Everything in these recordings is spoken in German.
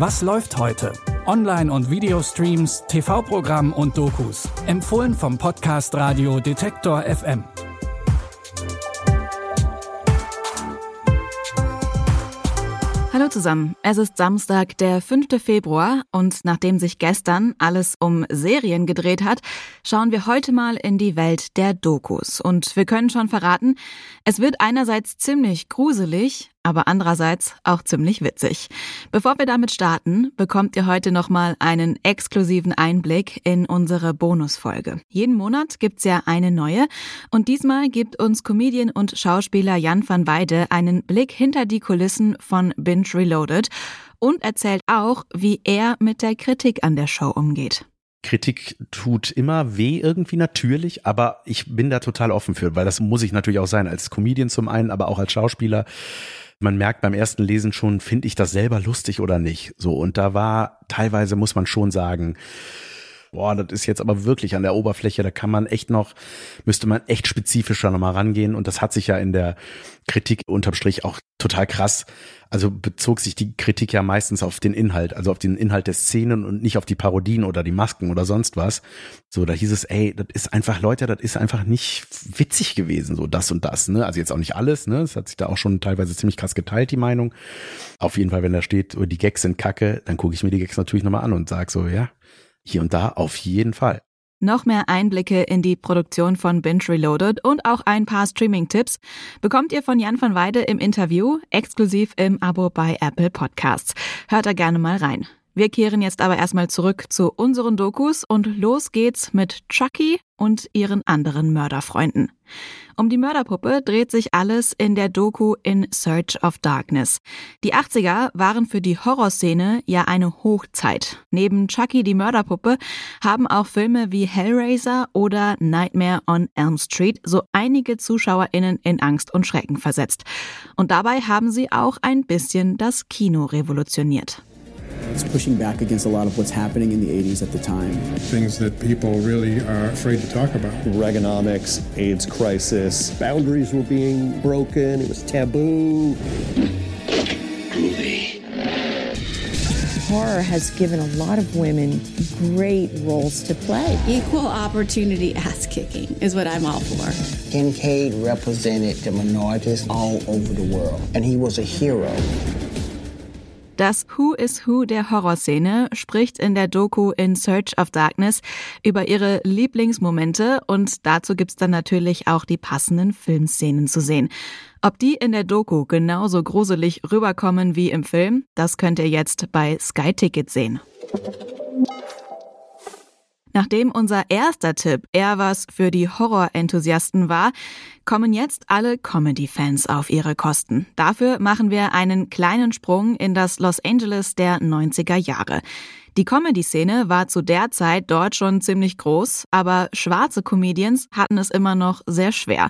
Was läuft heute? Online- und Videostreams, TV-Programm und Dokus. Empfohlen vom Podcast Radio Detektor FM. Hallo zusammen, es ist Samstag, der 5. Februar und nachdem sich gestern alles um Serien gedreht hat, schauen wir heute mal in die Welt der Dokus. Und wir können schon verraten, es wird einerseits ziemlich gruselig, aber andererseits auch ziemlich witzig. Bevor wir damit starten, bekommt ihr heute nochmal einen exklusiven Einblick in unsere Bonusfolge. Jeden Monat gibt's ja eine neue und diesmal gibt uns Comedian und Schauspieler Jan van Weide einen Blick hinter die Kulissen von Binge Reloaded und erzählt auch, wie er mit der Kritik an der Show umgeht. Kritik tut immer weh irgendwie natürlich, aber ich bin da total offen für, weil das muss ich natürlich auch sein als Comedian zum einen, aber auch als Schauspieler man merkt beim ersten Lesen schon, finde ich das selber lustig oder nicht. So, und da war teilweise, muss man schon sagen, boah, das ist jetzt aber wirklich an der Oberfläche, da kann man echt noch, müsste man echt spezifischer nochmal rangehen. Und das hat sich ja in der Kritik unterm Strich auch total krass. Also bezog sich die Kritik ja meistens auf den Inhalt, also auf den Inhalt der Szenen und nicht auf die Parodien oder die Masken oder sonst was. So, da hieß es, ey, das ist einfach, Leute, das ist einfach nicht witzig gewesen, so das und das, ne? Also jetzt auch nicht alles, ne? Es hat sich da auch schon teilweise ziemlich krass geteilt, die Meinung. Auf jeden Fall, wenn da steht, oh, die Gags sind kacke, dann gucke ich mir die Gags natürlich nochmal an und sag so, ja, hier und da auf jeden Fall. Noch mehr Einblicke in die Produktion von Binge Reloaded und auch ein paar Streaming-Tipps bekommt ihr von Jan van Weide im Interview, exklusiv im Abo bei Apple Podcasts. Hört da gerne mal rein. Wir kehren jetzt aber erstmal zurück zu unseren Dokus und los geht's mit Chucky und ihren anderen Mörderfreunden. Um die Mörderpuppe dreht sich alles in der Doku In Search of Darkness. Die 80er waren für die Horrorszene ja eine Hochzeit. Neben Chucky die Mörderpuppe haben auch Filme wie Hellraiser oder Nightmare on Elm Street so einige ZuschauerInnen in Angst und Schrecken versetzt. Und dabei haben sie auch ein bisschen das Kino revolutioniert. It's pushing back against a lot of what's happening in the 80s at the time. Things that people really are afraid to talk about. Reaganomics, AIDS crisis, boundaries were being broken, it was taboo. Horror has given a lot of women great roles to play. Equal opportunity ass kicking is what I'm all for. Kincaid represented the minorities all over the world, and he was a hero. Das Who is Who der Horrorszene spricht in der Doku In Search of Darkness über ihre Lieblingsmomente und dazu gibt's dann natürlich auch die passenden Filmszenen zu sehen. Ob die in der Doku genauso gruselig rüberkommen wie im Film, das könnt ihr jetzt bei Sky Ticket sehen. Nachdem unser erster Tipp eher was für die Horror-Enthusiasten war, kommen jetzt alle Comedy-Fans auf ihre Kosten. Dafür machen wir einen kleinen Sprung in das Los Angeles der 90er Jahre. Die Comedy-Szene war zu der Zeit dort schon ziemlich groß, aber schwarze Comedians hatten es immer noch sehr schwer.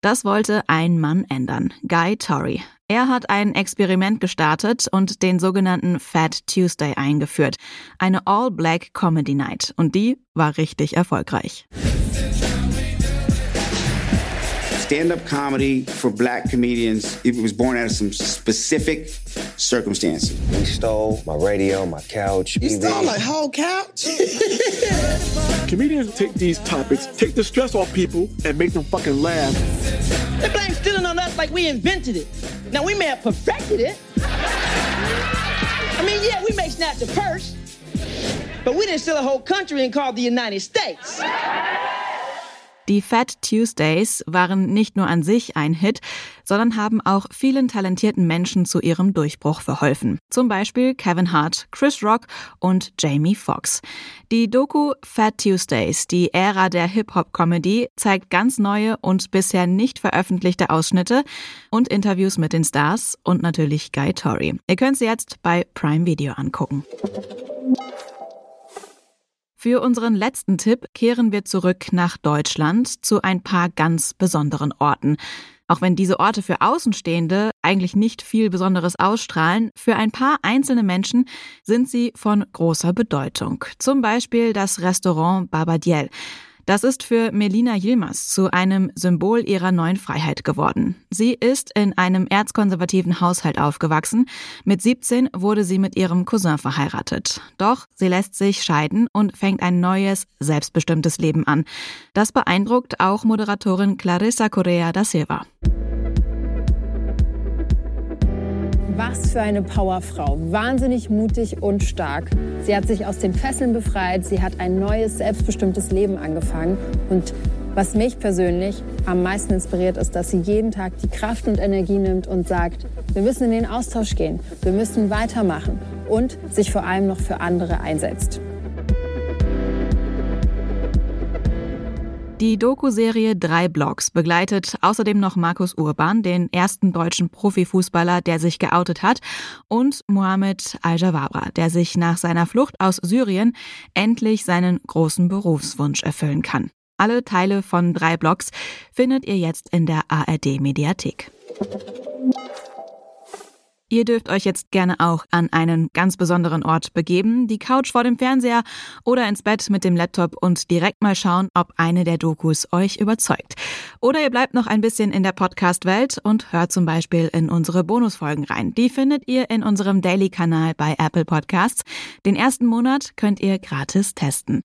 Das wollte ein Mann ändern, Guy Torrey. Er hat ein Experiment gestartet und den sogenannten Fat Tuesday eingeführt, eine All-Black Comedy Night, und die war richtig erfolgreich. stand-up comedy for black comedians it was born out of some specific circumstances He stole my radio, my couch. You stole my whole couch? Comedians take these topics, take the stress off people, and make them fucking laugh. They blame stealing on us like we invented it. Now we may have perfected it. I mean, yeah, we may snatch a purse, but we didn't steal a whole country and call it the United States. Die Fat Tuesdays waren nicht nur an sich ein Hit, sondern haben auch vielen talentierten Menschen zu ihrem Durchbruch verholfen. Zum Beispiel Kevin Hart, Chris Rock und Jamie Foxx. Die Doku Fat Tuesdays, die Ära der Hip-Hop-Comedy, zeigt ganz neue und bisher nicht veröffentlichte Ausschnitte und Interviews mit den Stars und natürlich Guy Torrey. Ihr könnt sie jetzt bei Prime Video angucken. Für unseren letzten Tipp kehren wir zurück nach Deutschland zu ein paar ganz besonderen Orten. Auch wenn diese Orte für Außenstehende eigentlich nicht viel Besonderes ausstrahlen, für ein paar einzelne Menschen sind sie von großer Bedeutung. Zum Beispiel das Restaurant Barbadiel. Das ist für Melina Yilmaz zu einem Symbol ihrer neuen Freiheit geworden. Sie ist in einem erzkonservativen Haushalt aufgewachsen. Mit 17 wurde sie mit ihrem Cousin verheiratet. Doch sie lässt sich scheiden und fängt ein neues, selbstbestimmtes Leben an. Das beeindruckt auch Moderatorin Clarissa Correa da Silva. Was für eine Powerfrau. Wahnsinnig mutig und stark. Sie hat sich aus den Fesseln befreit. Sie hat ein neues, selbstbestimmtes Leben angefangen. Und was mich persönlich am meisten inspiriert, ist, dass sie jeden Tag die Kraft und Energie nimmt und sagt, wir müssen in den Austausch gehen, wir müssen weitermachen und sich vor allem noch für andere einsetzt. Die Doku-Serie Drei Blocks begleitet außerdem noch Markus Urban, den ersten deutschen Profifußballer, der sich geoutet hat, und Mohamed Al-Jawabra, der sich nach seiner Flucht aus Syrien endlich seinen großen Berufswunsch erfüllen kann. Alle Teile von Drei Blocks findet ihr jetzt in der ARD-Mediathek. Ihr dürft euch jetzt gerne auch an einen ganz besonderen Ort begeben, die Couch vor dem Fernseher oder ins Bett mit dem Laptop und direkt mal schauen, ob eine der Dokus euch überzeugt. Oder ihr bleibt noch ein bisschen in der Podcast-Welt und hört zum Beispiel in unsere Bonusfolgen rein. Die findet ihr in unserem Daily-Kanal bei Apple Podcasts. Den ersten Monat könnt ihr gratis testen.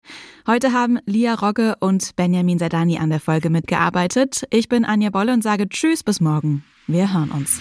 Heute haben Lia Rogge und Benjamin Sadani an der Folge mitgearbeitet. Ich bin Anja Bolle und sage Tschüss bis morgen. Wir hören uns.